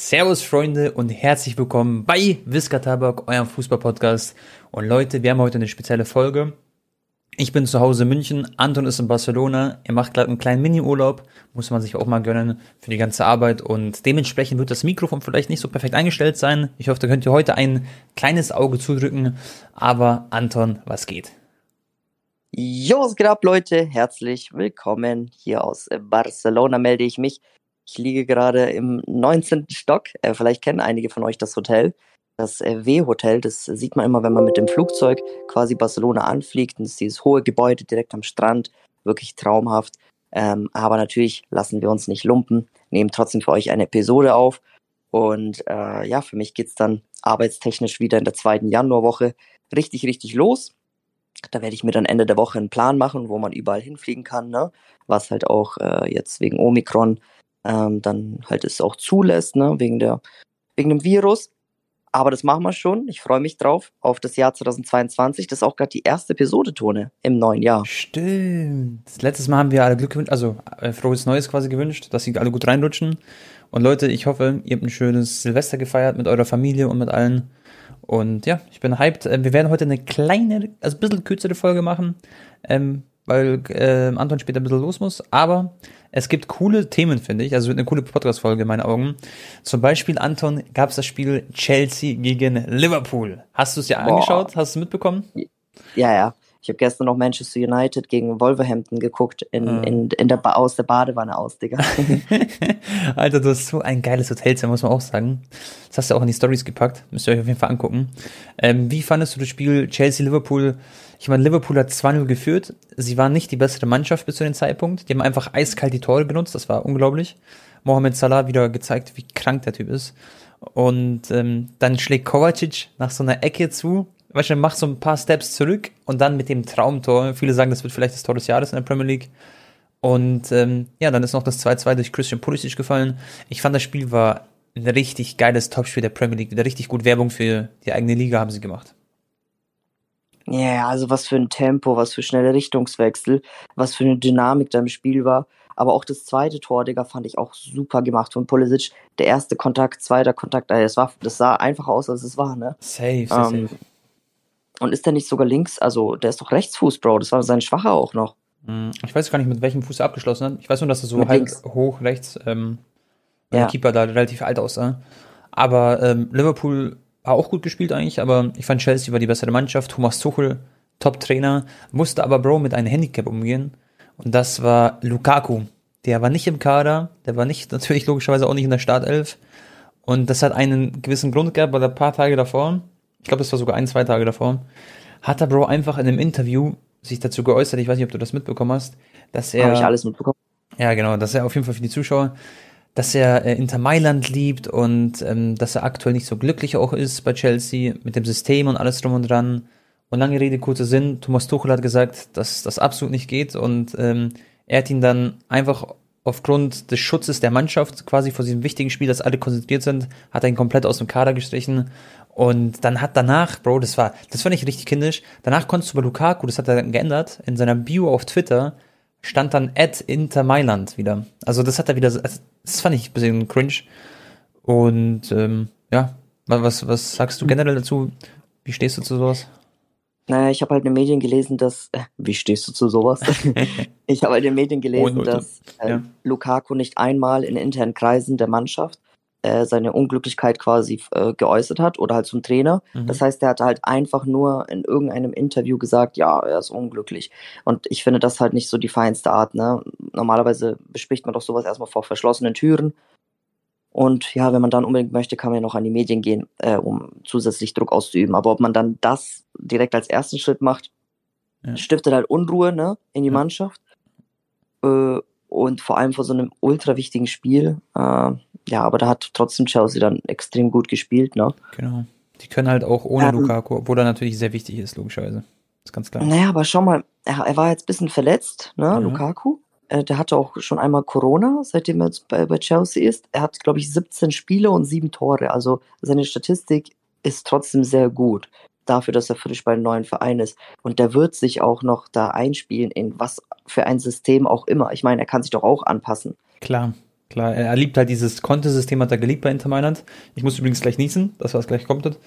Servus Freunde und herzlich willkommen bei Visca Tabak, eurem Fußball-Podcast. Und Leute, wir haben heute eine spezielle Folge. Ich bin zu Hause in München, Anton ist in Barcelona. Er macht gerade einen kleinen Mini-Urlaub, muss man sich auch mal gönnen für die ganze Arbeit. Und dementsprechend wird das Mikrofon vielleicht nicht so perfekt eingestellt sein. Ich hoffe, da könnt ihr heute ein kleines Auge zudrücken. Aber Anton, was geht? Jo, was geht ab, Leute? Herzlich willkommen. Hier aus Barcelona melde ich mich. Ich liege gerade im 19. Stock. Äh, vielleicht kennen einige von euch das Hotel. Das äh, W-Hotel, das sieht man immer, wenn man mit dem Flugzeug quasi Barcelona anfliegt. Und das ist dieses hohe Gebäude direkt am Strand. Wirklich traumhaft. Ähm, aber natürlich lassen wir uns nicht lumpen, nehmen trotzdem für euch eine Episode auf. Und äh, ja, für mich geht's dann arbeitstechnisch wieder in der zweiten Januarwoche richtig, richtig los. Da werde ich mir dann Ende der Woche einen Plan machen, wo man überall hinfliegen kann, ne? was halt auch äh, jetzt wegen Omikron ähm, dann halt es auch zulässt, ne, wegen der, wegen dem Virus. Aber das machen wir schon. Ich freue mich drauf auf das Jahr 2022. Das ist auch gerade die erste Episode, Tone, im neuen Jahr. Stimmt. Letztes Mal haben wir alle Glück gewünscht, also äh, frohes Neues quasi gewünscht, dass sie alle gut reinrutschen. Und Leute, ich hoffe, ihr habt ein schönes Silvester gefeiert mit eurer Familie und mit allen. Und ja, ich bin hyped. Äh, wir werden heute eine kleine, also ein bisschen kürzere Folge machen, ähm, weil äh, Anton später ein bisschen los muss. Aber es gibt coole Themen, finde ich. Also eine coole Podcast-Folge in meinen Augen. Zum Beispiel, Anton, gab es das Spiel Chelsea gegen Liverpool. Hast du es dir angeschaut? Hast du es mitbekommen? Ja, ja. Ich habe gestern noch Manchester United gegen Wolverhampton geguckt, in, ah. in, in der ba aus der Badewanne aus, Digga. Alter, du hast so ein geiles Hotelzimmer, muss man auch sagen. Das hast du auch in die Stories gepackt. Müsst ihr euch auf jeden Fall angucken. Ähm, wie fandest du das Spiel Chelsea-Liverpool? Ich meine, Liverpool hat 2-0 geführt. Sie waren nicht die bessere Mannschaft bis zu dem Zeitpunkt. Die haben einfach eiskalt die Tore genutzt. Das war unglaublich. Mohamed Salah wieder gezeigt, wie krank der Typ ist. Und ähm, dann schlägt Kovacic nach so einer Ecke zu. Weißt du, macht so ein paar Steps zurück und dann mit dem Traumtor. Viele sagen, das wird vielleicht das Tor des Jahres in der Premier League. Und ähm, ja, dann ist noch das 2-2 durch Christian Pulisic gefallen. Ich fand, das Spiel war ein richtig geiles Topspiel der Premier League. Wieder richtig gut Werbung für die eigene Liga haben sie gemacht. Ja, yeah, also was für ein Tempo, was für schnelle Richtungswechsel, was für eine Dynamik da im Spiel war. Aber auch das zweite Tor, Digga, fand ich auch super gemacht von Pulisic. Der erste Kontakt, zweiter Kontakt, das, war, das sah einfach aus, als es war, ne? Safe, safe, ähm, safe. Und ist der nicht sogar links? Also, der ist doch Rechtsfuß, Bro. Das war sein Schwacher auch noch. Hm, ich weiß gar nicht, mit welchem Fuß er abgeschlossen hat. Ich weiß nur, dass er so mit halb links. hoch rechts, ähm, ja. der Keeper da relativ alt aussah. Aber ähm, Liverpool war auch gut gespielt eigentlich, aber ich fand Chelsea war die bessere Mannschaft. Thomas Tuchel, Top-Trainer, musste aber Bro mit einem Handicap umgehen. Und das war Lukaku. Der war nicht im Kader, der war nicht, natürlich logischerweise auch nicht in der Startelf. Und das hat einen gewissen Grund gehabt, weil ein paar Tage davor, ich glaube, das war sogar ein, zwei Tage davor, hat er Bro einfach in einem Interview sich dazu geäußert, ich weiß nicht, ob du das mitbekommen hast, dass er. Habe ich alles mitbekommen. Ja, genau, dass er auf jeden Fall für die Zuschauer dass er äh, Inter Mailand liebt und ähm, dass er aktuell nicht so glücklich auch ist bei Chelsea mit dem System und alles drum und dran. Und lange Rede, kurzer Sinn, Thomas Tuchel hat gesagt, dass das absolut nicht geht und ähm, er hat ihn dann einfach aufgrund des Schutzes der Mannschaft quasi vor diesem wichtigen Spiel, dass alle konzentriert sind, hat er ihn komplett aus dem Kader gestrichen und dann hat danach, Bro, das war, das fand ich richtig kindisch, danach konntest du bei Lukaku, das hat er dann geändert, in seiner Bio auf Twitter, stand dann at Inter Mailand wieder. Also das hat er wieder, also das fand ich ein bisschen cringe. Und ähm, ja, was, was sagst du generell dazu? Wie stehst du zu sowas? Naja, ich habe halt in den Medien gelesen, dass. Äh, wie stehst du zu sowas? ich habe halt in den Medien gelesen, dass äh, ja. Lukaku nicht einmal in internen Kreisen der Mannschaft äh, seine Unglücklichkeit quasi äh, geäußert hat oder halt zum Trainer. Mhm. Das heißt, er hat halt einfach nur in irgendeinem Interview gesagt, ja, er ist unglücklich. Und ich finde das halt nicht so die feinste Art. Ne? Normalerweise bespricht man doch sowas erstmal vor verschlossenen Türen. Und ja, wenn man dann unbedingt möchte, kann man ja noch an die Medien gehen, äh, um zusätzlich Druck auszuüben. Aber ob man dann das direkt als ersten Schritt macht, ja. stiftet halt Unruhe ne, in die ja. Mannschaft. Äh, und vor allem vor so einem ultra wichtigen Spiel. Äh, ja, aber da hat trotzdem Chelsea dann extrem gut gespielt, ne? Genau. Die können halt auch ohne ähm, Lukaku, obwohl er natürlich sehr wichtig ist, logischerweise. ist ganz klar. Naja, aber schau mal, er, er war jetzt ein bisschen verletzt, ne, mhm. Lukaku. Äh, der hatte auch schon einmal Corona, seitdem er jetzt bei, bei Chelsea ist. Er hat, glaube ich, 17 Spiele und 7 Tore. Also seine Statistik ist trotzdem sehr gut dafür, dass er frisch bei einem neuen Verein ist. Und der wird sich auch noch da einspielen in was für ein System auch immer. Ich meine, er kann sich doch auch anpassen. Klar. Klar, er liebt halt dieses Kontesystem, hat er geliebt bei Inter Mailand. Ich muss übrigens gleich niesen, das was gleich kommt.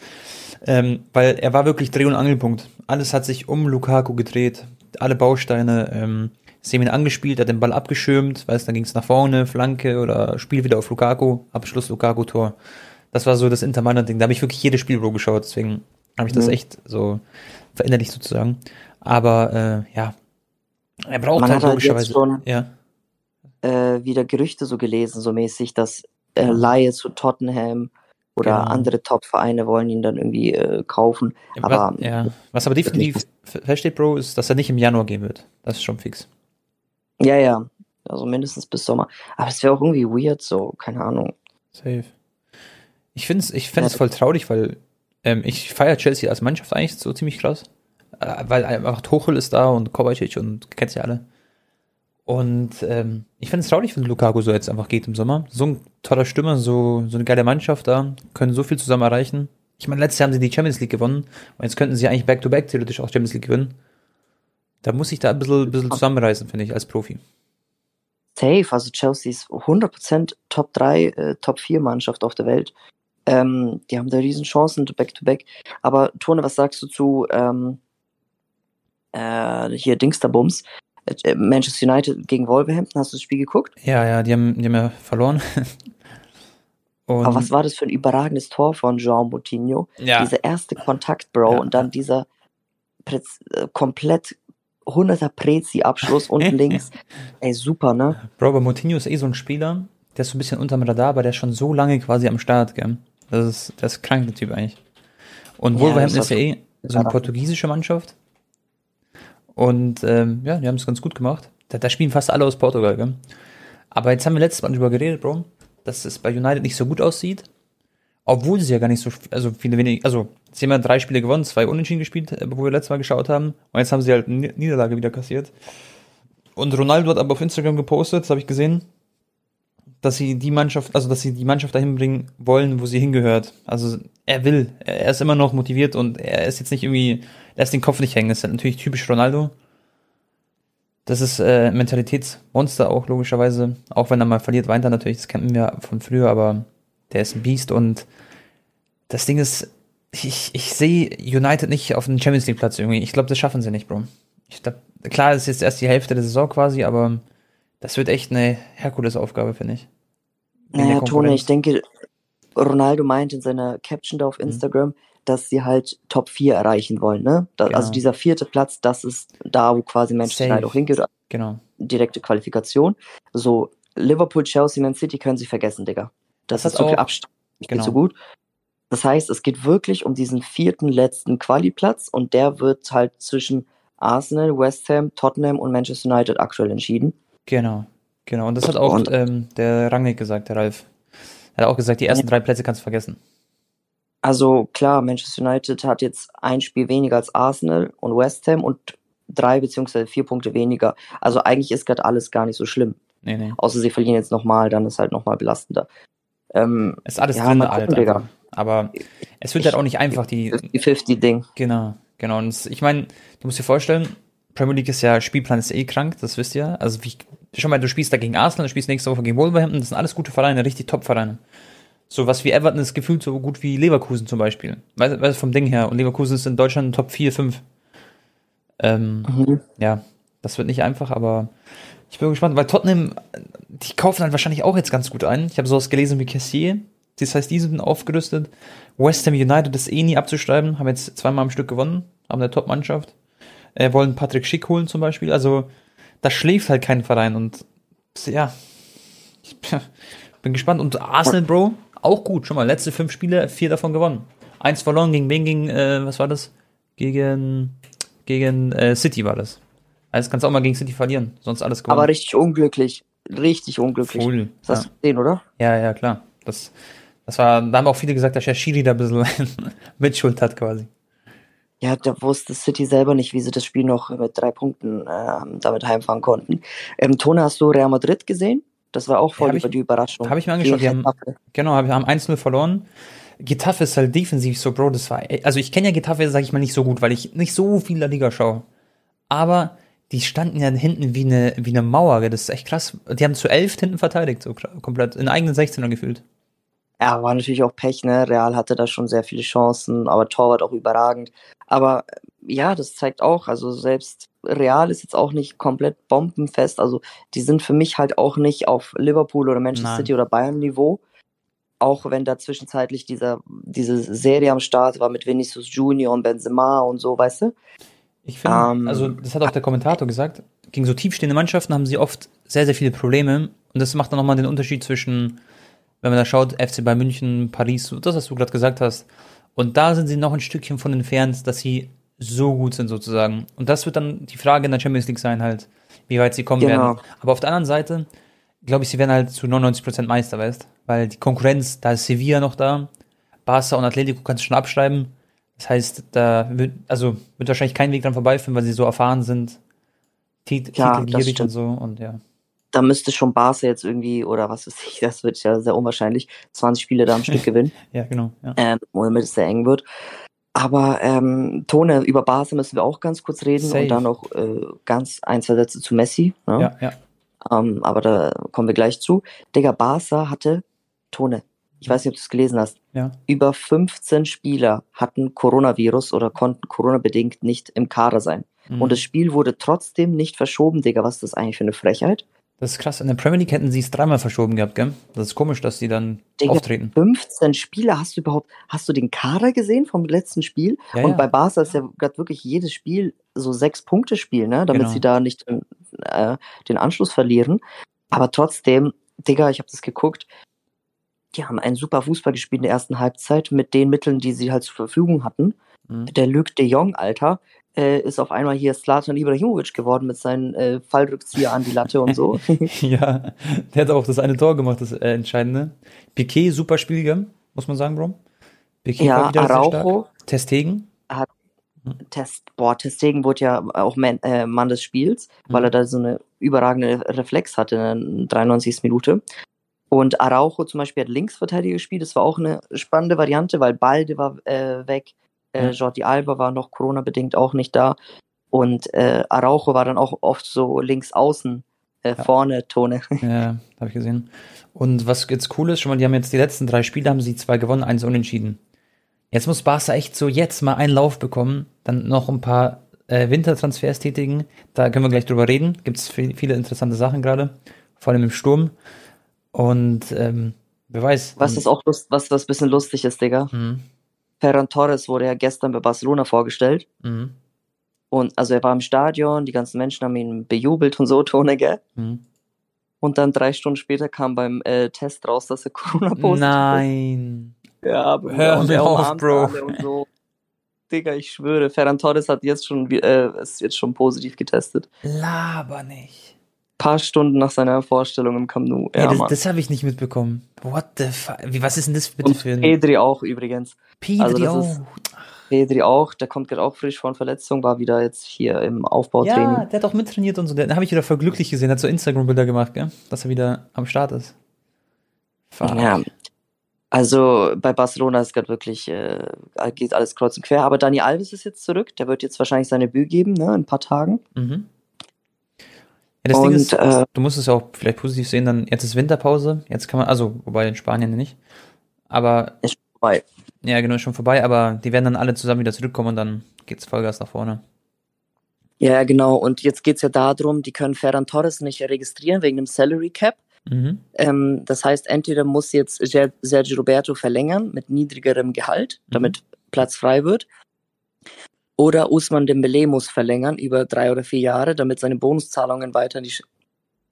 Ähm, weil er war wirklich Dreh- und Angelpunkt. Alles hat sich um Lukaku gedreht. Alle Bausteine. Ähm, Semin angespielt, hat den Ball abgeschirmt, weiß, dann ging es nach vorne, Flanke oder Spiel wieder auf Lukaku, Abschluss Lukaku-Tor. Das war so das Inter Mailand-Ding. Da habe ich wirklich jedes Spiel Bro geschaut, deswegen habe ich das mhm. echt so verinnerlicht sozusagen. Aber äh, ja, er braucht Man halt, halt logischerweise. Ja. Äh, wieder Gerüchte so gelesen, so mäßig, dass äh, Laie zu Tottenham oder genau. andere Top-Vereine wollen ihn dann irgendwie äh, kaufen. Aber, was, ja. was aber definitiv feststeht, Bro, ist, dass er nicht im Januar gehen wird. Das ist schon fix. Ja, ja. Also mindestens bis Sommer. Aber es wäre auch irgendwie weird, so, keine Ahnung. Safe. Ich finde es ich find ja. voll traurig, weil ähm, ich feiere Chelsea als Mannschaft eigentlich so ziemlich krass. Äh, weil einfach Tuchel ist da und Kovacic und kennt ja alle. Und ähm, ich finde es traurig, wenn Lukaku so jetzt einfach geht im Sommer. So ein toller Stürmer, so, so eine geile Mannschaft da, können so viel zusammen erreichen. Ich meine, letztes Jahr haben sie die Champions League gewonnen und jetzt könnten sie eigentlich back-to-back -back theoretisch auch Champions League gewinnen. Da muss ich da ein bisschen, ein bisschen zusammenreißen, finde ich, als Profi. Safe, also Chelsea ist 100% Top 3, äh, Top 4 Mannschaft auf der Welt. Ähm, die haben da riesen Chancen, Back-to-Back. Aber Tone, was sagst du zu ähm, äh, hier Dingsterbums? Äh, Manchester United gegen Wolverhampton, hast du das Spiel geguckt? Ja, ja, die haben, die haben ja verloren. Und Aber was war das für ein überragendes Tor von Jean Moutinho? Ja. Dieser erste Kontakt, Bro, ja. und dann dieser Prez äh, komplett 100er Prezi-Abschluss unten links. Ey, super, ne? Bro, aber Moutinho ist eh so ein Spieler, der ist so ein bisschen unterm Radar, aber der ist schon so lange quasi am Start, gell? Das ist, das ist krank, der Typ eigentlich. Und Wolverhampton ja, ist ja eh so eine portugiesische Mannschaft. Und ähm, ja, die haben es ganz gut gemacht. Da, da, spielen fast alle aus Portugal, gell? Aber jetzt haben wir letztes Mal drüber geredet, Bro, dass es bei United nicht so gut aussieht. Obwohl sie ja gar nicht so, also viele wenig, also sie haben ja drei Spiele gewonnen, zwei unentschieden gespielt, äh, wo wir letztes Mal geschaut haben. Und jetzt haben sie halt eine Niederlage wieder kassiert. Und Ronaldo hat aber auf Instagram gepostet, das habe ich gesehen, dass sie die Mannschaft, also dass sie die Mannschaft dahin bringen wollen, wo sie hingehört. Also er will, er ist immer noch motiviert und er ist jetzt nicht irgendwie, lässt den Kopf nicht hängen. Das ist natürlich typisch Ronaldo. Das ist äh, Mentalitätsmonster auch logischerweise. Auch wenn er mal verliert, weint er natürlich. Das kennen wir von früher, aber der ist ein Biest und das Ding ist, ich, ich sehe United nicht auf dem Champions League Platz irgendwie. Ich glaube, das schaffen sie nicht, Bro. Ich glaub, klar, es ist jetzt erst die Hälfte der Saison quasi, aber das wird echt eine Herkulesaufgabe, finde ich. Naja, Tone, ich denke, Ronaldo meint in seiner Caption da auf. Instagram, mhm. Dass sie halt Top 4 erreichen wollen, ne? Da, genau. Also dieser vierte Platz, das ist da, wo quasi Manchester United auch hingeht. Genau. Direkte Qualifikation. So, Liverpool, Chelsea, Man City können sie vergessen, Digga. Das, das ist so viel Abstand. Genau. so gut. Das heißt, es geht wirklich um diesen vierten letzten Quali-Platz und der wird halt zwischen Arsenal, West Ham, Tottenham und Manchester United aktuell entschieden. Genau, genau. Und das hat auch ähm, der Rangnick gesagt, der Ralf. Er hat auch gesagt, die ersten drei Plätze kannst du vergessen. Also klar, Manchester United hat jetzt ein Spiel weniger als Arsenal und West Ham und drei beziehungsweise vier Punkte weniger. Also eigentlich ist gerade alles gar nicht so schlimm. Nee, nee. Außer sie verlieren jetzt nochmal, dann ist halt nochmal belastender. Ähm, ist alles ja, drin, halt gucken, Aber es wird ich, halt auch nicht einfach, die. 50-50-Ding. Genau, genau. Und ich meine, du musst dir vorstellen, Premier League ist ja, Spielplan ist eh krank, das wisst ihr. Also wie, schon mal, du spielst da gegen Arsenal, du spielst nächste Woche gegen Wolverhampton, das sind alles gute Vereine, richtig Top-Vereine. So was wie Everton ist gefühlt so gut wie Leverkusen zum Beispiel. Weißt du, vom Ding her. Und Leverkusen ist in Deutschland Top 4, 5. Ähm, mhm. Ja, das wird nicht einfach, aber ich bin gespannt, weil Tottenham, die kaufen halt wahrscheinlich auch jetzt ganz gut ein. Ich habe sowas gelesen wie Cassier. Das heißt, die sind aufgerüstet. West Ham United ist eh nie abzuschreiben, haben jetzt zweimal am Stück gewonnen, haben eine Top-Mannschaft äh, wollen Patrick Schick holen zum Beispiel. Also da schläft halt kein Verein und ja, ich bin gespannt. Und Arsenal, Bro, auch gut. Schon mal, letzte fünf Spiele, vier davon gewonnen. Eins verloren gegen wen? Gegen, äh, was war das? Gegen, gegen äh, City war das. Also kannst du auch mal gegen City verlieren, sonst alles gewonnen. Aber richtig unglücklich. Richtig unglücklich. Cool. Das hast ja. du gesehen, oder? Ja, ja, klar. Das, das war, da haben auch viele gesagt, dass der Schiri da ein bisschen Mitschuld hat quasi ja, da wusste City selber nicht, wie sie das Spiel noch mit drei Punkten äh, damit heimfahren konnten. Ähm, Tone, hast du Real Madrid gesehen? Das war auch voll ja, über ich, die Überraschung. Habe ich mir angeschaut. Die haben, genau, wir haben 1-0 verloren. Getafe ist halt defensiv so, Bro, das war, also ich kenne ja Getafe, sage ich mal, nicht so gut, weil ich nicht so viel der Liga schaue. Aber die standen ja hinten wie eine, wie eine Mauer, das ist echt krass. Die haben zu elf hinten verteidigt, so komplett, in eigenen 16er gefühlt. Ja, war natürlich auch Pech, ne? Real hatte da schon sehr viele Chancen, aber Torwart auch überragend. Aber ja, das zeigt auch, also selbst Real ist jetzt auch nicht komplett bombenfest. Also die sind für mich halt auch nicht auf Liverpool oder Manchester Nein. City oder Bayern Niveau. Auch wenn da zwischenzeitlich dieser, diese Serie am Start war mit Vinicius Junior und Benzema und so, weißt du? Ich finde, ähm, also das hat auch der Kommentator gesagt, gegen so tiefstehende Mannschaften haben sie oft sehr, sehr viele Probleme. Und das macht dann nochmal den Unterschied zwischen, wenn man da schaut, FC bei München, Paris, das, was du gerade gesagt hast. Und da sind sie noch ein Stückchen von entfernt, dass sie so gut sind sozusagen. Und das wird dann die Frage in der Champions League sein halt, wie weit sie kommen genau. werden. Aber auf der anderen Seite glaube ich, sie werden halt zu 99% Meister, weißt Weil die Konkurrenz, da ist Sevilla noch da, Barca und Atletico kannst du schon abschreiben. Das heißt, da wird, also wird wahrscheinlich kein Weg dran vorbeiführen, weil sie so erfahren sind, Tit ja, titelgierig und so und ja. Da müsste schon Barca jetzt irgendwie, oder was weiß ich, das wird ja sehr unwahrscheinlich, 20 Spiele da am Stück gewinnen. ja, genau. Ja. Ähm, damit es sehr eng wird. Aber ähm, Tone, über Barca müssen wir auch ganz kurz reden Safe. und dann noch äh, ganz ein, zwei Sätze zu Messi. Ne? Ja, ja. Ähm, aber da kommen wir gleich zu. Digga, Barca hatte Tone, ich weiß nicht, ob du es gelesen hast. Ja. Über 15 Spieler hatten Coronavirus oder konnten Corona-bedingt nicht im Kader sein. Mhm. Und das Spiel wurde trotzdem nicht verschoben, Digga. Was ist das eigentlich für eine Frechheit? Das ist krass. In der Premier League hätten sie es dreimal verschoben gehabt, gell? Das ist komisch, dass die dann Digga, auftreten. 15 Spieler, hast du überhaupt, hast du den Kader gesehen vom letzten Spiel? Ja, Und ja. bei Barca ist ja gerade wirklich jedes Spiel so sechs Punkte Spiel, ne? Damit genau. sie da nicht äh, den Anschluss verlieren. Aber trotzdem, Digga, ich habe das geguckt, die haben einen super Fußball gespielt in der ersten Halbzeit mit den Mitteln, die sie halt zur Verfügung hatten. Mhm. Der Luc de Jong, Alter, äh, ist auf einmal hier Slatan Ibrahimovic geworden mit seinen äh, Fallrückzieher an die Latte und so. ja, der hat auch das eine Tor gemacht, das äh, Entscheidende. Piquet, super Spiel, muss man sagen, Bro. Piquet ja, war wieder Araujo. Testegen. Hat hm. Test, boah, Testegen wurde ja auch Man, äh, Mann des Spiels, mhm. weil er da so eine überragende Reflex hatte in der 93. Minute. Und Araujo zum Beispiel hat Linksverteidiger gespielt. Das war auch eine spannende Variante, weil Balde war äh, weg, äh, ja. Jordi Alba war noch Corona-bedingt auch nicht da. Und äh, Araujo war dann auch oft so links außen, äh, ja. vorne Tone. Ja, habe ich gesehen. Und was jetzt cool ist, schon mal, die haben jetzt die letzten drei Spiele, haben sie zwei gewonnen, eins unentschieden. Jetzt muss Barca echt so jetzt mal einen Lauf bekommen, dann noch ein paar äh, Wintertransfers tätigen. Da können wir gleich drüber reden. Gibt es viele interessante Sachen gerade, vor allem im Sturm. Und ähm, wer weiß. Was ist auch lust, was was bisschen lustig ist, Digga. Mhm. Ferran Torres wurde ja gestern bei Barcelona vorgestellt. Mhm. Und also er war im Stadion, die ganzen Menschen haben ihn bejubelt und so, Tone, gell? Mhm. Und dann drei Stunden später kam beim äh, Test raus, dass er Corona-positiv Nein. ist. Ja, aber Hör mir auf, Bro. So. Digga, ich schwöre, Ferran Torres hat jetzt schon, äh, ist jetzt schon positiv getestet. Laber nicht paar Stunden nach seiner Vorstellung im Camp Nou. Ja, das, das habe ich nicht mitbekommen. What the fuck? Wie, was ist denn das bitte Und für ein... Pedri auch übrigens. Pedri also auch? Ist, Pedri auch, der kommt gerade auch frisch von Verletzung, war wieder jetzt hier im Aufbautraining. Ja, der hat auch mittrainiert und so. Den habe ich wieder voll glücklich gesehen. Der hat so Instagram-Bilder gemacht, gell? dass er wieder am Start ist. Fuck. Ja, also bei Barcelona ist gerade wirklich, äh, geht alles kreuz und quer. Aber Dani Alves ist jetzt zurück. Der wird jetzt wahrscheinlich seine Bühne geben, ne, in ein paar Tagen. Mhm. Ja, das und, Ding ist, äh, du musst es auch vielleicht positiv sehen, dann jetzt ist Winterpause, jetzt kann man, also, wobei in Spanien nicht. Aber. Ist vorbei. Ja, genau, ist schon vorbei, aber die werden dann alle zusammen wieder zurückkommen und dann geht's Vollgas nach vorne. Ja, genau. Und jetzt geht's ja darum, die können Ferran Torres nicht registrieren wegen dem Salary Cap. Mhm. Ähm, das heißt, entweder muss jetzt Sergio Roberto verlängern mit niedrigerem Gehalt, mhm. damit Platz frei wird, oder Usman Dembele muss verlängern über drei oder vier Jahre, damit seine Bonuszahlungen weiter in die,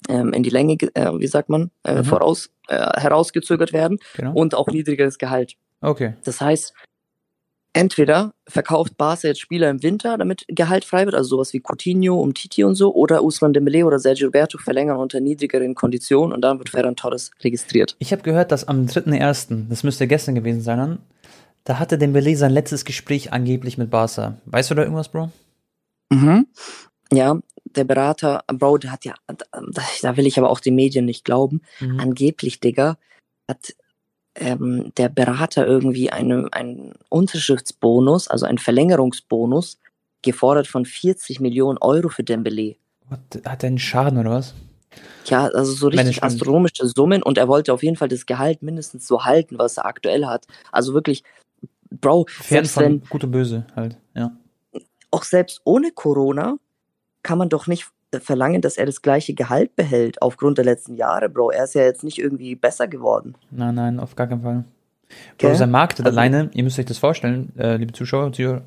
ähm, in die Länge, äh, wie sagt man, äh, mhm. voraus, äh, herausgezögert werden genau. und auch niedrigeres Gehalt. Okay. Das heißt, entweder verkauft Barca jetzt Spieler im Winter, damit Gehalt frei wird, also sowas wie Coutinho, Umtiti und so, oder Usman Dembele oder Sergio Roberto verlängern unter niedrigeren Konditionen und dann wird Ferran Torres registriert. Ich habe gehört, dass am 3.1., das müsste gestern gewesen sein, da hatte Dembele sein letztes Gespräch angeblich mit Barca. Weißt du da irgendwas, Bro? Mhm. Ja, der Berater, Bro, der hat ja, da will ich aber auch den Medien nicht glauben, mhm. angeblich, Digga, hat ähm, der Berater irgendwie eine, einen Unterschriftsbonus, also einen Verlängerungsbonus, gefordert von 40 Millionen Euro für Dembele. Hat, hat er einen Schaden oder was? Ja, also so richtig astronomische Summen und er wollte auf jeden Fall das Gehalt mindestens so halten, was er aktuell hat. Also wirklich, Bro, Pferd selbst von wenn, Gut und Böse halt, ja. auch selbst ohne Corona kann man doch nicht verlangen, dass er das gleiche Gehalt behält aufgrund der letzten Jahre, Bro. Er ist ja jetzt nicht irgendwie besser geworden. Nein, nein, auf gar keinen Fall. Bro, sein Markt Also- alleine, ihr müsst euch das vorstellen, äh, liebe Zuschauer, Zuhörer,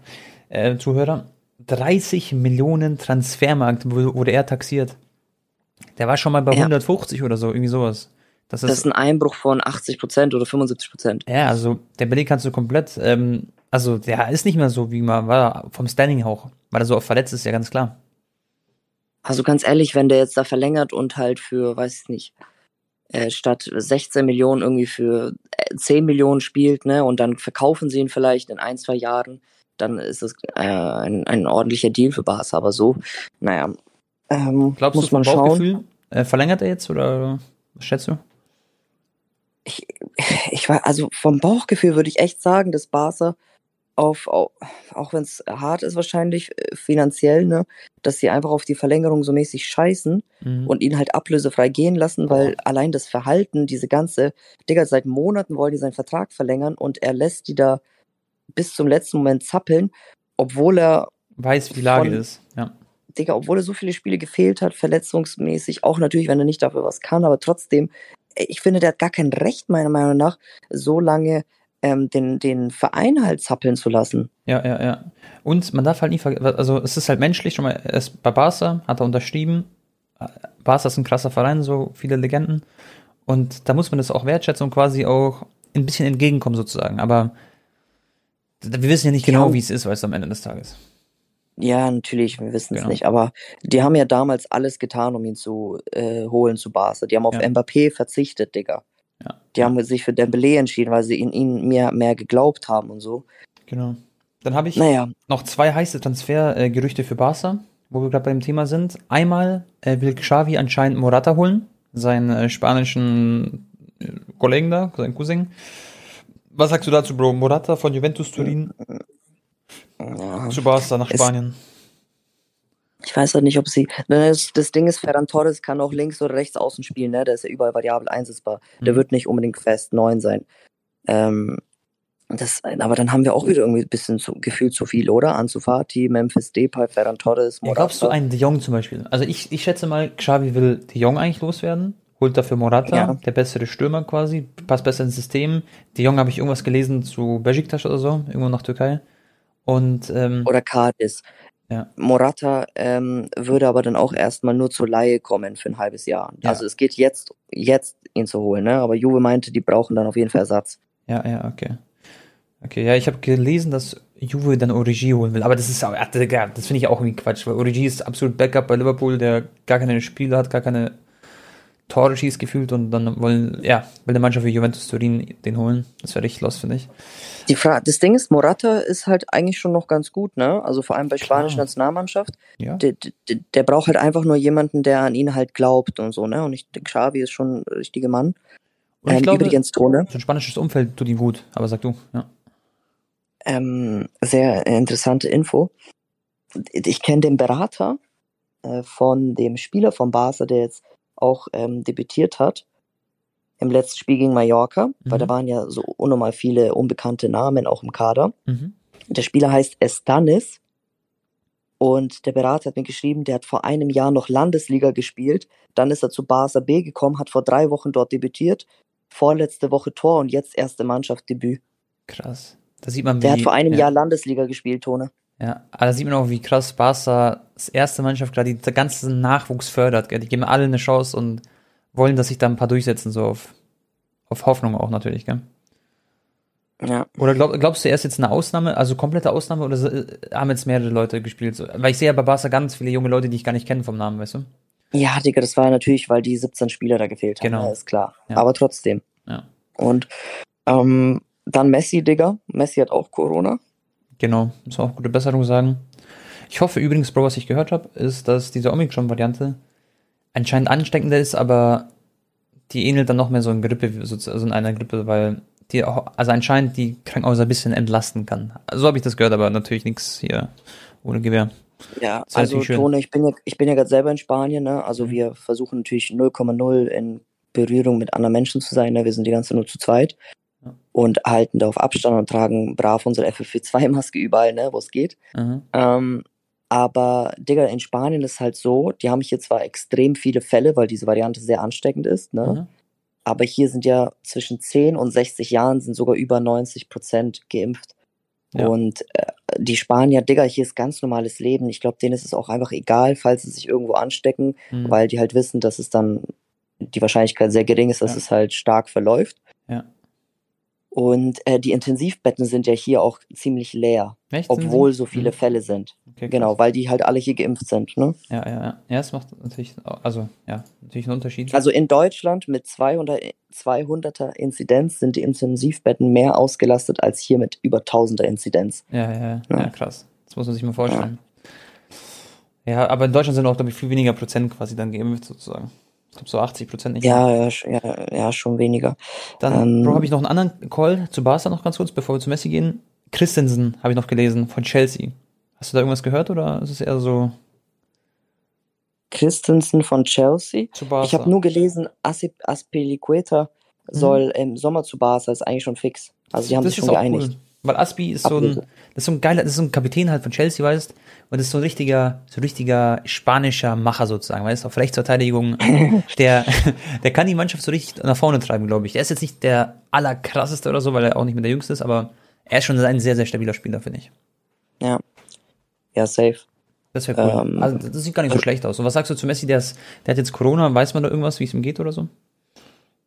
äh, Zuhörer, 30 Millionen Transfermarkt wurde, wurde er taxiert. Der war schon mal bei Ja. 150 oder so, irgendwie sowas. Das ist, Das ist ein Einbruch von 80% oder 75%. ja, also der Belly kannst du komplett, ähm, also der ist nicht mehr so, wie man war, vom Standing auch, weil er so oft verletzt ist, ja ganz klar. Also ganz ehrlich, wenn der jetzt da verlängert und halt für, weiß ich nicht, äh, statt 16 Millionen irgendwie für äh, 10 Millionen spielt, ne, und dann verkaufen sie ihn vielleicht in ein, zwei Jahren, dann ist das äh, ein, ein ordentlicher Deal für Barca. Aber so, naja, ähm, Glaubst muss du man schauen. Äh, verlängert er jetzt oder was schätzt du? Ich, ich war, also vom Bauchgefühl würde ich echt sagen, dass Barca auf, au- auch wenn es hart ist wahrscheinlich äh, finanziell, ne, dass sie einfach auf die Verlängerung so mäßig scheißen Mhm. und ihn halt ablösefrei gehen lassen, weil allein das Verhalten, diese ganze, Digga, seit Monaten wollen die seinen Vertrag verlängern und er lässt die da bis zum letzten Moment zappeln, obwohl er, Weiß, wie die Lage von- ist, ja. Digga, obwohl er so viele Spiele gefehlt hat, verletzungsmäßig, auch natürlich, wenn er nicht dafür was kann, aber trotzdem, ich finde, der hat gar kein Recht, meiner Meinung nach, so lange ähm, den, den Verein halt zappeln zu lassen. Ja, ja, ja. Und man darf halt nie vergessen, also es ist halt menschlich, schon mal, bei Barca, hat er unterschrieben. Barca ist ein krasser Verein, so viele Legenden. Und da muss man das auch wertschätzen und quasi auch ein bisschen entgegenkommen sozusagen. Aber wir wissen ja nicht genau, Ja. wie es ist, weißt du, am Ende des Tages. Ja, natürlich, wir wissen es Genau. nicht, aber die haben ja damals alles getan, um ihn zu äh, holen zu Barca. Die haben auf Ja. Mbappé verzichtet, Digga. Ja. Die haben sich für Dembélé entschieden, weil sie in ihn mehr, mehr geglaubt haben und so. Genau. Dann habe ich Naja, noch zwei heiße Transfergerüchte für Barca, wo wir gerade beim Thema sind. Einmal äh, will Xavi anscheinend Morata holen, seinen äh, spanischen äh, Kollegen da, seinen Cousin. Was sagst du dazu, Bro? Morata von Juventus Turin ja, zu Barca nach Es- Spanien. ich weiß halt nicht, ob sie. Das, das Ding ist, Ferran Torres kann auch links oder rechts außen spielen, ne? Der ist ja überall variabel einsetzbar. Der Mhm. wird nicht unbedingt fest neun sein. Ähm, das, aber dann haben wir auch wieder irgendwie ein bisschen zu, gefühlt zu viel, oder? Ansu Fati, Memphis Depay, Ferran Torres, Ja, glaubst du Morata. einen De Jong zum Beispiel? Also ich, ich schätze mal, Xavi will De Jong eigentlich loswerden, holt dafür Morata, Ja. der bessere Stürmer quasi, passt besser ins System. De Jong habe ich irgendwas gelesen zu Besiktas oder so, irgendwo nach Türkei. Und ähm, oder Cadiz. Ja. Morata ähm, würde aber dann auch erstmal nur zur Laie kommen für ein halbes Jahr. Ja. Also es geht jetzt, jetzt ihn zu holen, ne? Aber Juve meinte, die brauchen dann auf jeden Fall Ersatz. Ja, ja, okay. Okay, ja, ich habe gelesen, dass Juve dann Origi holen will, aber das ist das finde ich auch irgendwie Quatsch, weil Origi ist absolut Backup bei Liverpool, der gar keine Spiele hat, gar keine Tore schießt gefühlt und dann wollen, ja, will der Mannschaft wie Juventus Turin den holen. Das wäre richtig los, finde ich. Die Fra das Ding ist, Morata ist halt eigentlich schon noch ganz gut, ne? Also vor allem bei spanischer Nationalmannschaft. Ja. Der, der, der braucht halt einfach nur jemanden, der an ihn halt glaubt und so, ne? Und ich denke, Xavi ist schon ein richtiger Mann. Und ich Ähm, glaube, übrigens, Tone, so ein spanisches Umfeld tut ihm gut, aber sag du, ja. ähm, sehr interessante Info. Ich kenne den Berater äh, von dem Spieler von Barca, der jetzt auch ähm, debütiert hat im letzten Spiel gegen Mallorca, weil Mhm. da waren ja so unnormal viele unbekannte Namen auch im Kader. Mhm. Der Spieler heißt Estanis und der Berater hat mir geschrieben, der hat vor einem Jahr noch Landesliga gespielt, dann ist er zu Barca B gekommen, hat vor drei Wochen dort debütiert, vorletzte Woche Tor und jetzt erste Mannschaftsdebüt. Krass. Da sieht man, wie. Der hat vor einem ja, Jahr Landesliga gespielt, Tone. Ja, aber da sieht man auch, wie krass Barca das erste Mannschaft gerade die ganzen Nachwuchs fördert. Gell? Die geben alle eine Chance und wollen, dass sich da ein paar durchsetzen, so auf, auf Hoffnung auch natürlich, gell? Ja. Oder glaub, glaubst du, er ist jetzt eine Ausnahme, also komplette Ausnahme, oder so- haben jetzt mehrere Leute gespielt? So? Weil ich sehe ja bei Barca ganz viele junge Leute, die ich gar nicht kenne vom Namen, weißt du? Ja, Digga, das war natürlich, weil die 17 Spieler da gefehlt haben. Genau. Ja, ist klar. Ja. Aber trotzdem. Ja. Und ähm, dann Messi, Digga. Messi hat auch Corona. Genau, muss man auch gute Besserung sagen. Ich hoffe übrigens, Bro, was ich gehört habe, ist, dass diese Omikron-Variante anscheinend ansteckender ist, aber die ähnelt dann noch mehr so in Grippe, also in einer Grippe, weil die auch, also anscheinend die Krankenhäuser ein bisschen entlasten kann. So habe ich das gehört, aber natürlich nichts hier ohne Gewehr. Ja, wäre also. Tone, ich bin ja, ich bin ja gerade selber in Spanien, ne? Also Mhm. wir versuchen natürlich 0,0 in Berührung mit anderen Menschen zu sein, ne? Wir sind die ganze Zeit nur zu zweit. Und halten da auf Abstand und tragen brav unsere FFP2-Maske überall, ne, wo es geht. Mhm. Ähm, aber, Digga, in Spanien ist halt so, die haben hier zwar extrem viele Fälle, weil diese Variante sehr ansteckend ist, ne? Mhm. Aber hier sind ja zwischen 10 und 60 Jahren sind sogar über 90 Prozent geimpft. Ja. Und äh, die Spanier, Digga, hier ist ganz normales Leben. Ich glaube, denen ist es auch einfach egal, falls sie sich irgendwo anstecken, Mhm. weil die halt wissen, dass es dann die Wahrscheinlichkeit sehr gering ist, dass Ja. es halt stark verläuft. Ja. Und äh, die Intensivbetten sind ja hier auch ziemlich leer, Echt? Obwohl so viele Mhm. Fälle sind. Okay. Genau, weil die halt alle hier geimpft sind. Ne? Ja, ja, ja. Ja, es macht natürlich, also, ja, natürlich einen Unterschied. Also in Deutschland mit 200, 200er Inzidenz sind die Intensivbetten mehr ausgelastet als hier mit über 1000er Inzidenz. Ja, ja, ja, Ja. ja, krass. Das muss man sich mal vorstellen. Ja, aber in Deutschland sind auch, glaube ich, viel weniger Prozent quasi dann geimpft sozusagen. Ich glaube so 80 Prozent nicht. Ja, ja, ja, ja, schon weniger. Dann, ähm, Bro, habe ich noch einen anderen Call zu Barca noch ganz kurz, bevor wir zu Messi gehen. Christensen habe ich noch gelesen von Chelsea. Hast du da irgendwas gehört oder ist es eher so Christensen von Chelsea. zu Barca? Ich habe nur gelesen, Asip- Aspilicueta soll im Sommer zu Barca, ist eigentlich schon fix. Also die haben Mhm. das sich schon geeinigt. cool. Weil Aspi ist so ein, das ist so ein geiler, das ist so ein Kapitän halt von Chelsea, weißt Und das ist so ein richtiger, so ein richtiger spanischer Macher sozusagen, weißt Auf Rechtsverteidigung. der, der kann die Mannschaft so richtig nach vorne treiben, glaube ich. Er ist jetzt nicht der allerkrasseste oder so, weil er auch nicht mehr der Jüngste ist, aber er ist schon ein sehr, sehr stabiler Spieler, finde ich. Ja. Ja, safe. Das wäre cool. Ähm, also, das sieht gar nicht so schlecht aus. Und was sagst du zu Messi? Der, ist, der hat jetzt Corona. Weiß man da irgendwas, wie es ihm geht oder so?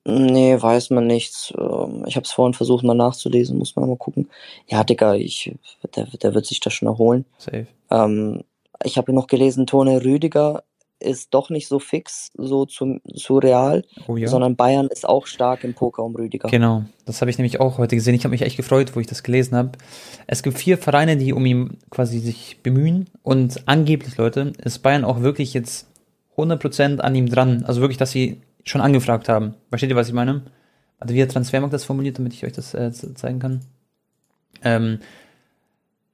Nee, weiß man nichts. Ähm, Ich habe es vorhin versucht mal nachzulesen, muss man mal gucken. Ja, Digga, ich, der, der wird sich das schon erholen. Safe. Ähm, ich habe noch gelesen, Tone Rüdiger ist doch nicht so fix, so zu, zu Real, Oh ja. sondern Bayern ist auch stark im Poker um Rüdiger. Genau, das habe ich nämlich auch heute gesehen. Ich habe mich echt gefreut, wo ich das gelesen habe. Es gibt vier Vereine, die um ihn quasi sich bemühen und angeblich, Leute, ist Bayern auch wirklich jetzt 100% an ihm dran. Also wirklich, dass sie schon angefragt haben. Versteht ihr, was ich meine? Also wie hat Transfermarkt das formuliert, damit ich euch das äh, ze- zeigen kann? Ähm,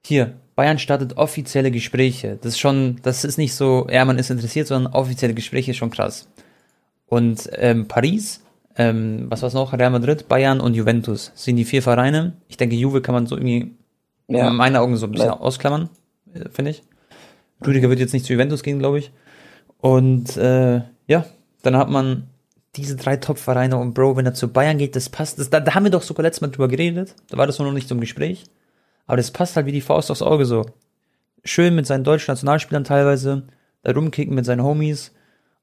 hier, Bayern startet offizielle Gespräche. Das ist schon, das ist nicht so, ja, man ist interessiert, sondern offizielle Gespräche ist schon krass. Und ähm, Paris, ähm, was war's noch? Real Madrid, Bayern und Juventus sind die vier Vereine. Ich denke, Juve kann man so irgendwie Ja. in meinen Augen so ein bisschen Ja. ausklammern, äh, finde ich. Rüdiger wird jetzt nicht zu Juventus gehen, glaube ich. Und äh, ja, dann hat man diese drei Top-Vereine und Bro, wenn er zu Bayern geht, das passt. Das, da, da haben wir doch sogar letztes Mal drüber geredet. Da war das noch nicht zum Gespräch. Aber das passt halt wie die Faust aufs Auge so. Schön mit seinen deutschen Nationalspielern teilweise, da rumkicken mit seinen Homies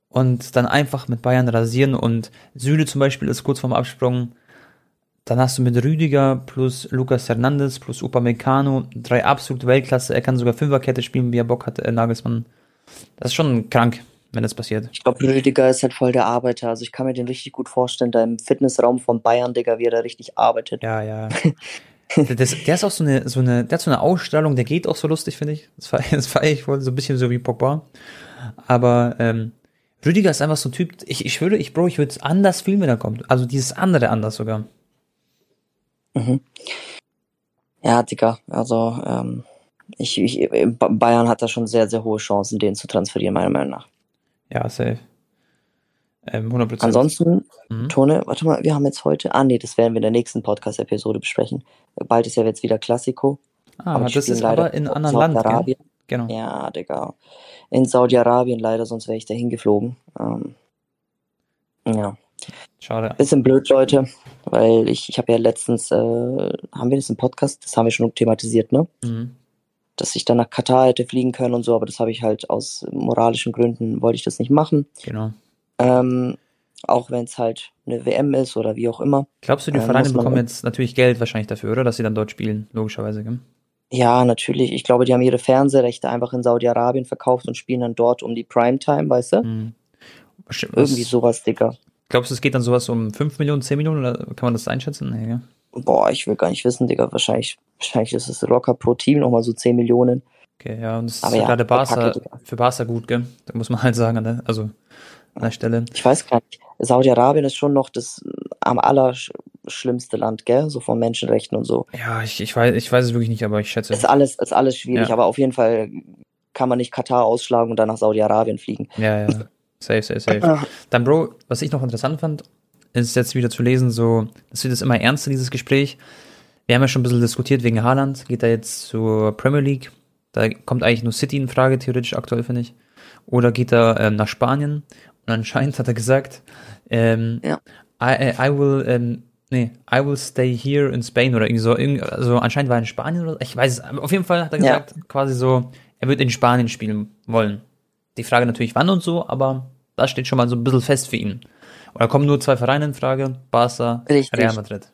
und dann einfach mit Bayern rasieren und Süle zum Beispiel ist kurz vorm Absprung. Dann hast du mit Rüdiger plus Lucas Hernandez plus Upamecano drei absolute Weltklasse. Er kann sogar Fünferkette spielen, wie er Bock hat, äh, Nagelsmann. Das ist schon krank, wenn das passiert. Ich glaube, Rüdiger ist halt voll der Arbeiter. Also ich kann mir den richtig gut vorstellen, da im Fitnessraum von Bayern, Digga, wie er da richtig arbeitet. Ja, ja. Das, der ist auch so eine, so eine, der hat so eine Ausstrahlung, der geht auch so lustig, finde ich. Das feiere das feier ich wohl, so ein bisschen so wie Pogba. Aber ähm, Rüdiger ist einfach so ein Typ, ich, ich würde, ich, Bro, ich würde es anders fühlen, wenn er kommt. Also dieses andere anders sogar. Mhm. Ja, Digga, also ähm, ich, ich, Ba- Bayern hat da schon sehr, sehr hohe Chancen, den zu transferieren, meiner Meinung nach. Ja, safe. Ähm, 100%. Ansonsten, Mhm. Tone, warte mal, wir haben jetzt heute, ah nee, das werden wir in der nächsten Podcast-Episode besprechen. Bald ist ja jetzt wieder Klassiko. Ah, aber das ist leider aber in anderen Land? Saudi-Arabien. Genau. Ja, Digga. In Saudi-Arabien leider, sonst wäre ich da hingeflogen. Ähm, ja. Schade. Bisschen blöd, Leute, weil ich, ich habe ja letztens, äh, haben wir das im Podcast, das haben wir schon thematisiert, ne? Mhm. Dass ich dann nach Katar hätte fliegen können und so, aber das habe ich halt aus moralischen Gründen, wollte ich das nicht machen. Genau. Ähm, auch wenn es halt eine WM ist oder wie auch immer. Glaubst du, die Ähm, Vereine bekommen jetzt natürlich Geld wahrscheinlich dafür, oder? Dass sie dann dort spielen, logischerweise, gell? Ja, natürlich. Ich glaube, die haben ihre Fernsehrechte einfach in Saudi-Arabien verkauft und spielen dann dort um die Primetime, weißt du? Mhm. Irgendwie sowas, Digga. Glaubst du, es geht dann sowas um 5 Millionen, 10 Millionen, oder kann man das einschätzen? Nee, gell? Boah, ich will gar nicht wissen, Digga. Wahrscheinlich, wahrscheinlich ist es locker pro Team nochmal so 10 Millionen. Okay, ja, und das ist ja, gerade Barca, für Barca gut, gell? Da muss man halt sagen, ne? also an der Stelle. Ich weiß gar nicht. Saudi-Arabien ist schon noch das am allerschlimmste Land, gell? So von Menschenrechten und so. Ja, ich, ich, weiß, ich weiß es wirklich nicht, aber ich schätze. Ist alles, ist alles schwierig, Ja. aber auf jeden Fall kann man nicht Katar ausschlagen und dann nach Saudi-Arabien fliegen. Ja, ja. Safe, safe, safe. Dann, Bro, was ich noch interessant fand, ist jetzt wieder zu lesen, so, das wird jetzt immer ernster, dieses Gespräch. Wir haben ja schon ein bisschen diskutiert wegen Haaland, geht er jetzt zur Premier League. Da kommt eigentlich nur City in Frage, theoretisch aktuell, finde ich. Oder geht er ähm, nach Spanien? Und anscheinend hat er gesagt, ähm, Ja. I, I will, ähm, nee, I will stay here in Spain oder irgendwie so. Irgendwie, also anscheinend war er in Spanien oder ich weiß es. Auf jeden Fall hat er Ja. gesagt, quasi so, er wird in Spanien spielen wollen. Die Frage natürlich wann und so, aber das steht schon mal so ein bisschen fest für ihn. Und da kommen nur zwei Vereine in Frage, Barca, Richtig. Real Madrid.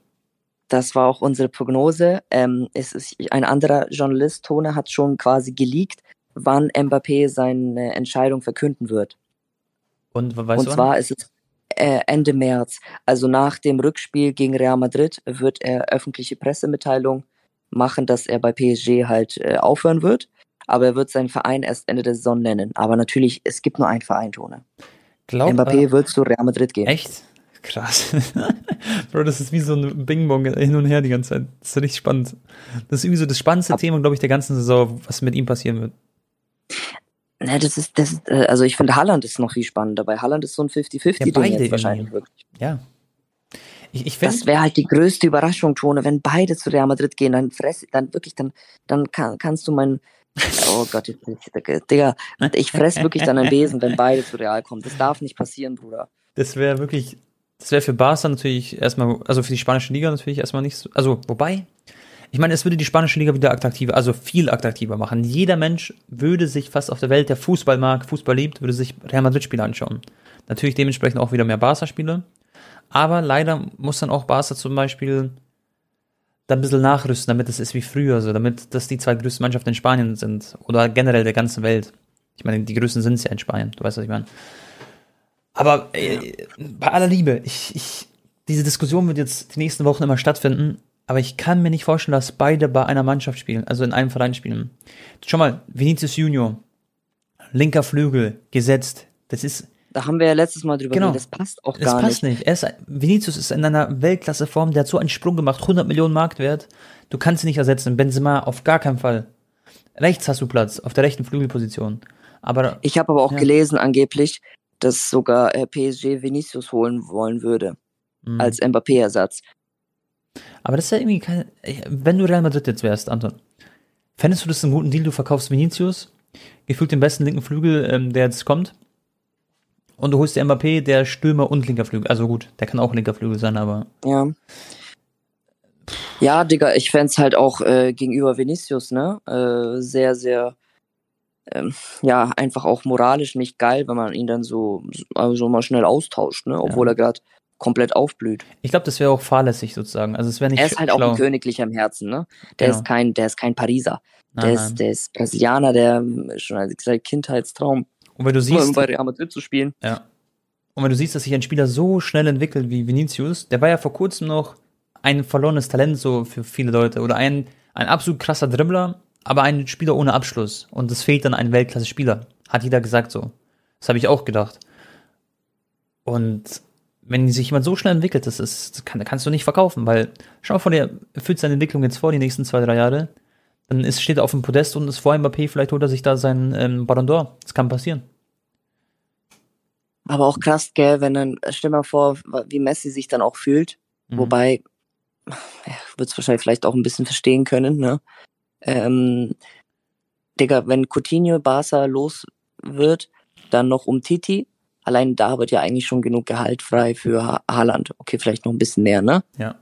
Das war auch unsere Prognose. Ähm, es ist ein anderer Journalist, Tone, hat schon quasi geleakt, wann Mbappé seine Entscheidung verkünden wird. Und weißt Und du wann? zwar ist es äh, Ende März. Also nach dem Rückspiel gegen Real Madrid wird er öffentliche Pressemitteilung machen, dass er bei PSG halt äh, aufhören wird. Aber er wird seinen Verein erst Ende der Saison nennen. Aber natürlich, es gibt nur einen Verein, Tone. Glaub, Mbappé äh, wird zu Real Madrid gehen. Echt? Krass. Bro, das ist wie so ein Bing-Bong hin und her die ganze Zeit. Das ist richtig spannend. Das ist irgendwie so das spannendste Ab- Thema, glaube ich, der ganzen Saison, was mit ihm passieren wird. Ne, das ist, das ist, äh, also ich finde Haaland ist noch viel spannender. Bei Haaland ist so ein 50-50 Ja, wahrscheinlich wirklich. Ja. Ich, ich Das wäre halt die größte Überraschung, Tone, wenn beide zu Real Madrid gehen, dann fress, dann wirklich, dann, dann kann, kannst du mein, oh Gott, jetzt, jetzt, Digga, ich fress wirklich dann ein Besen, wenn beide zu Real kommen. Das darf nicht passieren, Bruder. das wäre wirklich, das wäre für Barca natürlich erstmal, also für die spanische Liga natürlich erstmal nicht so, also wobei, ich meine, es würde die spanische Liga wieder attraktiver, also viel attraktiver machen. Jeder Mensch würde sich fast auf der Welt, der Fußball mag, Fußball liebt, würde sich Real Madrid-Spiele anschauen. Natürlich dementsprechend auch wieder mehr Barca-Spiele. Aber leider muss dann auch Barca zum Beispiel da ein bisschen nachrüsten, damit es ist wie früher, so, damit das die zwei größten Mannschaften in Spanien sind. Oder generell der ganzen Welt. Ich meine, die größten sind es ja in Spanien, du weißt, was ich meine. Aber äh, bei aller Liebe, ich, ich, diese Diskussion wird jetzt die nächsten Wochen immer stattfinden, aber ich kann mir nicht vorstellen, dass beide bei einer Mannschaft spielen, also in einem Verein spielen. Schau mal, Vinicius Junior, linker Flügel, gesetzt. Das ist, Da haben wir ja letztes Mal drüber Genau. geredet, das passt auch das gar passt nicht. nicht. Er ist, Vinicius ist in einer Weltklasseform, der hat so einen Sprung gemacht, 100 Millionen Marktwert. Du kannst ihn nicht ersetzen. Benzema auf gar keinen Fall. Rechts hast du Platz, auf der rechten Flügelposition. Aber Ich habe aber auch Ja. gelesen, angeblich, dass sogar äh, PSG Vinicius holen wollen würde, mh. als Mbappé-Ersatz. Aber das ist ja irgendwie kein. Wenn du Real Madrid jetzt wärst, Anton, fändest du das einen guten Deal? Du verkaufst Vinicius, gefühlt den besten linken Flügel, ähm, der jetzt kommt. Und du holst dir Mbappé, der Stürmer und linker Flügel. Also gut, der kann auch linker Flügel sein, aber. Ja. Ja, Digga, ich fänd's halt auch äh, gegenüber Vinicius, ne? Äh, sehr, sehr, ähm, ja, einfach auch moralisch nicht geil, wenn man ihn dann so, also mal schnell austauscht, ne? Obwohl Ja. er gerade komplett aufblüht. Ich glaube, das wäre auch fahrlässig sozusagen. Also es wäre nicht er ist halt auch schlau. ein Königlicher im Herzen, ne? Der Genau. ist kein, der ist kein Pariser. Der Nein, ist, nein. der ist Brasilianer, der ähm, schon als Kindheitstraum, Und wenn du um siehst, bei Real Madrid zu spielen. Ja. Und wenn du siehst, dass sich ein Spieler so schnell entwickelt wie Vinicius, der war ja vor kurzem noch ein verlorenes Talent so für viele Leute oder ein, ein absolut krasser Dribbler, aber ein Spieler ohne Abschluss. Und es fehlt dann ein Weltklasse-Spieler. Hat jeder gesagt so. Das habe ich auch gedacht. Und wenn sich jemand so schnell entwickelt, das, ist, das kann, kannst du nicht verkaufen, weil schau mal vor, der führt seine Entwicklung jetzt vor, die nächsten zwei, drei Jahre, dann ist, steht er auf dem Podest und ist vor Mbappé, vielleicht holt er sich da seinen ähm, Ballon d'Or. Das kann passieren. Aber auch krass, gell, wenn dann, stell mal vor, wie Messi sich dann auch fühlt. Mhm. Wobei, ja, wird es wahrscheinlich vielleicht auch ein bisschen verstehen können, ne? Ähm, Digga, wenn Coutinho Barca los wird, dann noch um Titi. Allein da wird ja eigentlich schon genug Gehalt frei für ha Haaland. Okay, vielleicht noch ein bisschen mehr, ne? Ja.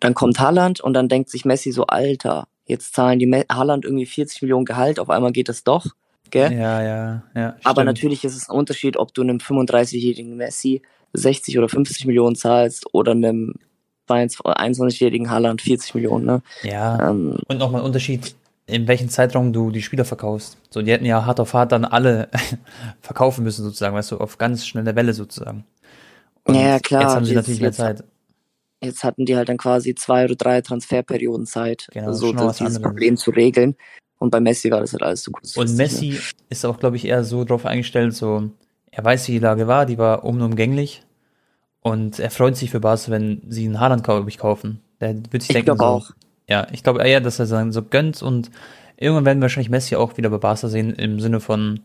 Dann kommt Haaland und dann denkt sich Messi so, Alter, jetzt zahlen die Me Haaland irgendwie 40 Millionen Gehalt, auf einmal geht das doch, gell? Ja, ja, ja. Aber stimmt. natürlich ist es ein Unterschied, ob du einem 35-jährigen Messi 60 oder 50 Millionen zahlst oder einem 21-jährigen Haaland 40 Millionen. Ne? Ja. Ähm, Und nochmal ein Unterschied, in welchem Zeitraum du die Spieler verkaufst. So, die hätten ja hart auf hart dann alle verkaufen müssen, sozusagen, weißt du, auf ganz schnelle Welle sozusagen. Ja, ja, klar. Jetzt haben sie Jetzt- natürlich mehr Zeit. Jetzt hatten die halt dann quasi zwei oder drei Transferperioden Zeit, Genau, so das, dieses anderes. Problem zu regeln. Und bei Messi war das halt alles zu kurzfristig. Und Ne? Messi ist auch, glaube ich, eher so drauf eingestellt, so, er weiß, wie die Lage war, die war unumgänglich. Und er freut sich für Barca, wenn sie einen Haaland, glaube ich, kaufen. Der wird sich Ich denken, glaube so, auch. Ja, ich glaube eher, dass er dann so gönnt und irgendwann werden wir wahrscheinlich Messi auch wieder bei Barca sehen, im Sinne von,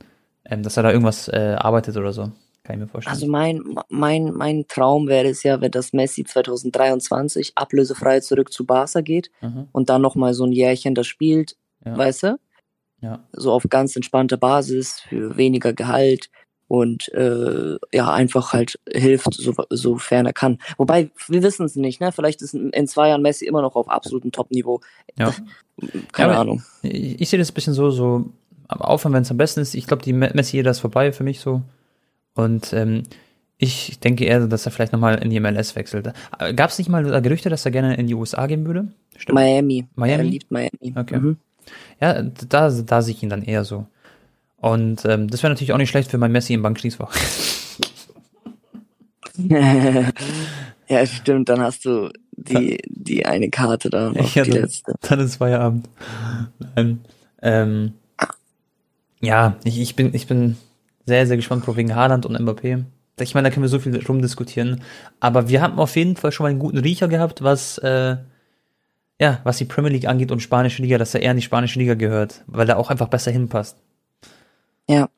ähm, dass er da irgendwas äh, arbeitet oder so. Kann ich mir vorstellen. Also mein, mein, mein Traum wäre es ja, wenn das Messi 2023 ablösefrei zurück zu Barca geht Mhm. und dann nochmal so ein Jährchen das spielt, Ja. weißt du? Ja. So auf ganz entspannter Basis, für weniger Gehalt und äh, ja, einfach halt hilft, so, sofern er kann. Wobei, wir wissen es nicht, ne? Vielleicht ist in zwei Jahren Messi immer noch auf absolutem Top-Niveau. Ja. Keine Ja, aber- Ahnung. Ich, ich sehe das ein bisschen so, so am Aufwand, wenn es am besten ist. Ich glaube, die Me- Messi-Ära ist vorbei für mich so. Und ähm, ich denke eher, dass er vielleicht nochmal in die MLS wechselt. Gab es nicht mal Gerüchte, dass er gerne in die USA gehen würde? Stimmt. Miami. Miami? Er liebt Miami. Okay. Mhm. Ja, da, da sehe ich ihn dann eher so. Und ähm, das wäre natürlich auch nicht schlecht für mein Messi im Bankschließfach. ja, stimmt, dann hast du die, die eine Karte da noch, Ja, die dann- letzte. Dann ist Feierabend. Nein. Ähm, ja, ich, ich, bin, ich bin sehr, sehr gespannt vor wegen Haaland und Mbappé. Ich meine, da können wir so viel rumdiskutieren. Aber wir haben auf jeden Fall schon mal einen guten Riecher gehabt, was, äh, ja, was die Premier League angeht und spanische Liga, dass er eher in die spanische Liga gehört, weil er auch einfach besser hinpasst. Ja.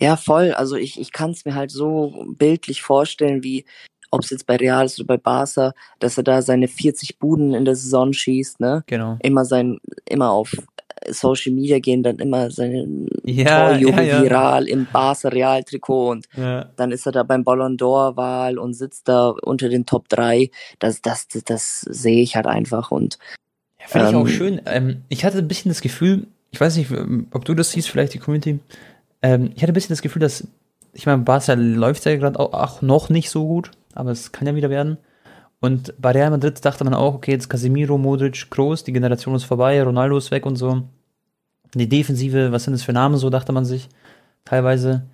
Ja, voll. Also ich, ich kann es mir halt so bildlich vorstellen, wie ob es jetzt bei Real ist oder bei Barca, dass er da seine 40 Buden in der Saison schießt, ne? Genau. Immer sein, immer auf Social Media gehen, dann immer seine Ja, Torjubel ja, ja. viral im Barca Real Trikot und Ja. dann ist er da beim Ballon d'Or Wahl und sitzt da unter den Top 3. Das, das, das, das sehe ich halt einfach und Ja, Finde ich auch Ähm, schön. Ähm, ich hatte ein bisschen das Gefühl, ich weiß nicht, ähm, ob du das siehst, vielleicht die Community. Ähm, ich hatte ein bisschen das Gefühl, dass, ich meine, Barca läuft ja gerade auch, auch noch nicht so gut, aber es kann ja wieder werden. Und bei Real Madrid dachte man auch, okay, jetzt Casemiro, Modric, Kroos, die Generation ist vorbei, Ronaldo ist weg und so. Die Defensive, was sind das für Namen so, dachte man sich teilweise,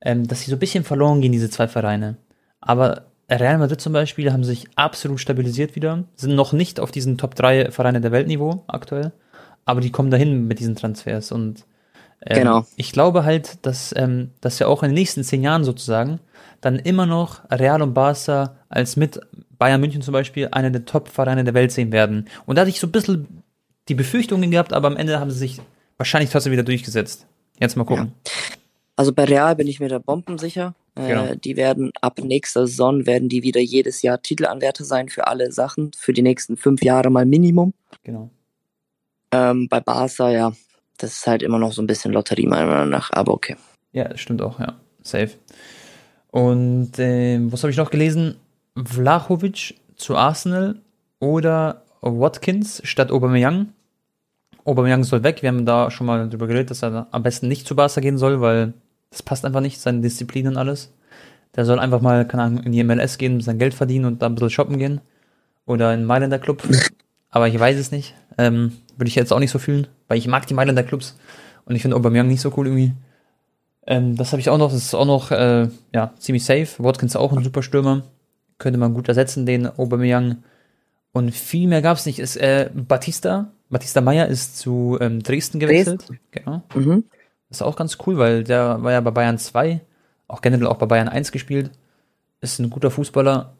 ähm, dass sie so ein bisschen verloren gehen, diese zwei Vereine. Aber Real Madrid zum Beispiel haben sich absolut stabilisiert wieder, sind noch nicht auf diesen Top 3 Vereine der Weltniveau aktuell, aber die kommen dahin mit diesen Transfers und ähm, Genau. ich glaube halt, dass, ähm, dass wir auch in den nächsten zehn Jahren sozusagen dann immer noch Real und Barca als mit Bayern München zum Beispiel eine der Top-Vereine der Welt sehen werden. Und da hatte ich so ein bisschen die Befürchtungen gehabt, aber am Ende haben sie sich wahrscheinlich trotzdem wieder durchgesetzt. Jetzt mal gucken. Also bei Real bin ich mir da bombensicher. Genau. Äh, die werden ab nächster Saison werden die wieder jedes Jahr Titelanwärter sein für alle Sachen, für die nächsten fünf Jahre mal Minimum. Genau. Ähm, bei Barca, ja, das ist halt immer noch so ein bisschen Lotterie meiner Meinung nach, aber okay. Ja, das stimmt auch, ja. Safe. Und ähm, was habe ich noch gelesen? Vlahovic zu Arsenal oder Watkins statt Aubameyang. Aubameyang soll weg. Wir haben da schon mal drüber geredet, dass er am besten nicht zu Barca gehen soll, weil das passt einfach nicht, seine Disziplin und alles. Der soll einfach mal, keine Ahnung, in die MLS gehen, sein Geld verdienen und da ein bisschen shoppen gehen. Oder in Mailänder Club. Aber ich weiß es nicht. Ähm, würde ich jetzt auch nicht so fühlen, weil ich mag die Mailänder Clubs und ich finde Aubameyang nicht so cool irgendwie. Ähm, das habe ich auch noch, das ist auch noch äh, ja, ziemlich safe. Watkins auch ein super Stürmer. Könnte man gut ersetzen, den Aubameyang. Und viel mehr gab es nicht. Ist äh, Batista, Batista Meyer ist zu ähm, Dresden gewechselt. Genau. Mhm. Das ist auch ganz cool, weil der war ja bei Bayern 2, auch generell auch bei Bayern 1 gespielt. Ist ein guter Fußballer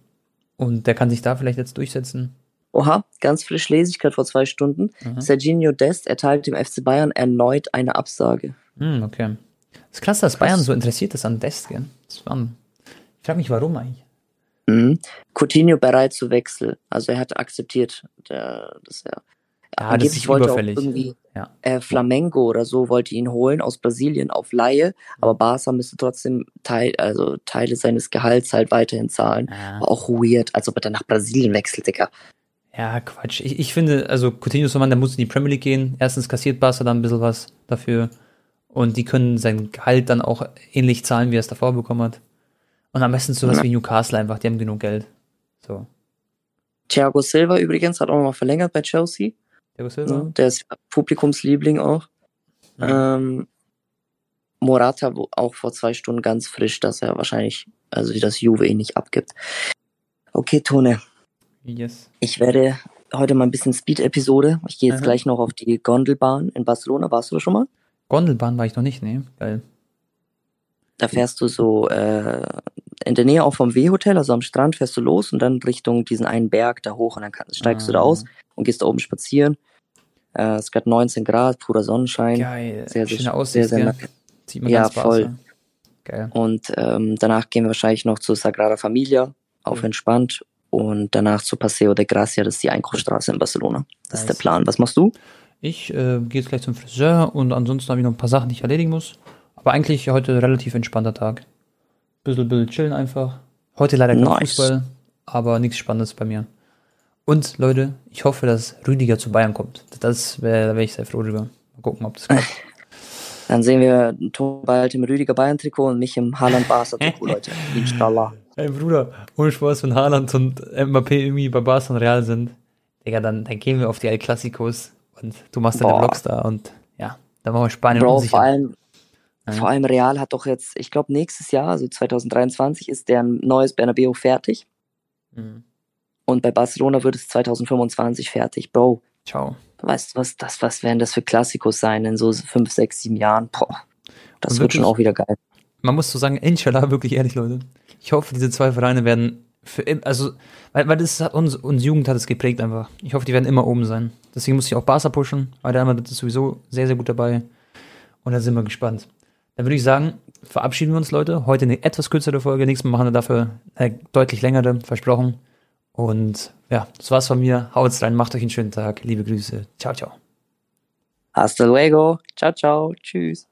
und der kann sich da vielleicht jetzt durchsetzen. Oha, ganz frisch lese ich gerade vor zwei Stunden. Mhm. Serginho Dest erteilt dem FC Bayern erneut eine Absage. Hm, okay. Das ist krass, dass Bayern so interessiert ist an Dest, gell? Das war, ich frage mich, warum eigentlich. Mhm. Coutinho bereit zu Wechsel. Also er hat akzeptiert, der, dass er Ja, das ist wollte überfällig. Auch irgendwie Ja. äh, Flamengo oder so wollte ihn holen aus Brasilien auf Laie, aber Barca müsste trotzdem Teil, also Teile seines Gehalts halt weiterhin zahlen. Ja. War auch weird, als ob er dann nach Brasilien wechselt, Digga. Ja, Quatsch. Ich, ich finde, also Coutinho ist so ein Mann, der muss in die Premier League gehen. Erstens kassiert Barca dann ein bisschen was dafür. Und die können sein Gehalt dann auch ähnlich zahlen, wie er es davor bekommen hat. Und am besten sowas Ja. wie Newcastle einfach, die haben genug Geld. So. Thiago Silva übrigens hat auch nochmal verlängert bei Chelsea. Thiago Silva? Ne? Der ist Publikumsliebling auch. Ja. Ähm, Morata auch vor zwei Stunden ganz frisch, dass er wahrscheinlich, also das Juve ihn nicht abgibt. Okay, Tone, Yes. ich werde heute mal ein bisschen Speed-Episode. Ich gehe jetzt Aha. gleich noch auf die Gondelbahn in Barcelona. Warst du da schon mal? Gondelbahn war ich noch nicht, ne? Geil. Da fährst du so äh, in der Nähe auch vom W-Hotel, also am Strand fährst du los und dann Richtung diesen einen Berg da hoch und dann kann, steigst du da Ah. aus und gehst da oben spazieren. Äh, es ist gerade 19 Grad, purer Sonnenschein. Geil. Sehr, sehr, Schöne Aussicht, sehr, sehr nice. Sieht man Ja, ganz voll. Barca. Geil. Und ähm, danach gehen wir wahrscheinlich noch zur Sagrada Familia, auf Cool. entspannt. Und danach zu Paseo de Gracia, das ist die Einkaufsstraße in Barcelona. Das ist Nice. der Plan. Was machst du? Ich äh, gehe jetzt gleich zum Friseur und ansonsten habe ich noch ein paar Sachen, die ich erledigen muss. Aber eigentlich heute relativ entspannter Tag. Bisschen, bisschen chillen einfach. Heute leider kein Nice. Fußball, aber nichts Spannendes bei mir. Und Leute, ich hoffe, dass Rüdiger zu Bayern kommt. Das wäre, da wäre ich sehr froh drüber. Mal gucken, ob das klappt. Dann sehen wir Ton bald im Rüdiger Bayern-Trikot und mich im Haaland-Barca-Trikot, Leute. Inshallah. Ey Bruder, ohne Spaß, wenn Haaland und Mbappé irgendwie bei Barca und Real sind, Digga, dann, dann gehen wir auf die El Clasicos und du machst deine Boah. Vlogs da und ja, dann machen wir Spanien Bro, unsicher. vor allem, Ja. vor allem Real hat doch jetzt, ich glaube, nächstes Jahr, also 2023, ist deren neues Bernabeu fertig. Mhm. Und bei Barcelona wird es 2025 fertig. Bro, Ciao. weißt du was, das, was werden das für Klassikos sein in so fünf, sechs, sieben Jahren? Boah, das wird schon auch wieder geil. man muss so sagen, inshallah, wirklich ehrlich, Leute. Ich hoffe, diese zwei Vereine werden für im- also, weil, weil das hat uns, uns Jugend hat es geprägt einfach. Ich hoffe, die werden immer oben sein. Deswegen muss ich auch Barca pushen, Madrid ist sowieso sehr, sehr gut dabei. Und da sind wir gespannt. Dann würde ich sagen, verabschieden wir uns, Leute. Heute eine etwas kürzere Folge. Nächstes Mal machen wir dafür eine deutlich längere, versprochen. Und ja, das war's von mir. Haut's rein, macht euch einen schönen Tag. Liebe Grüße. Ciao, ciao. Hasta luego. Ciao, ciao. Tschüss.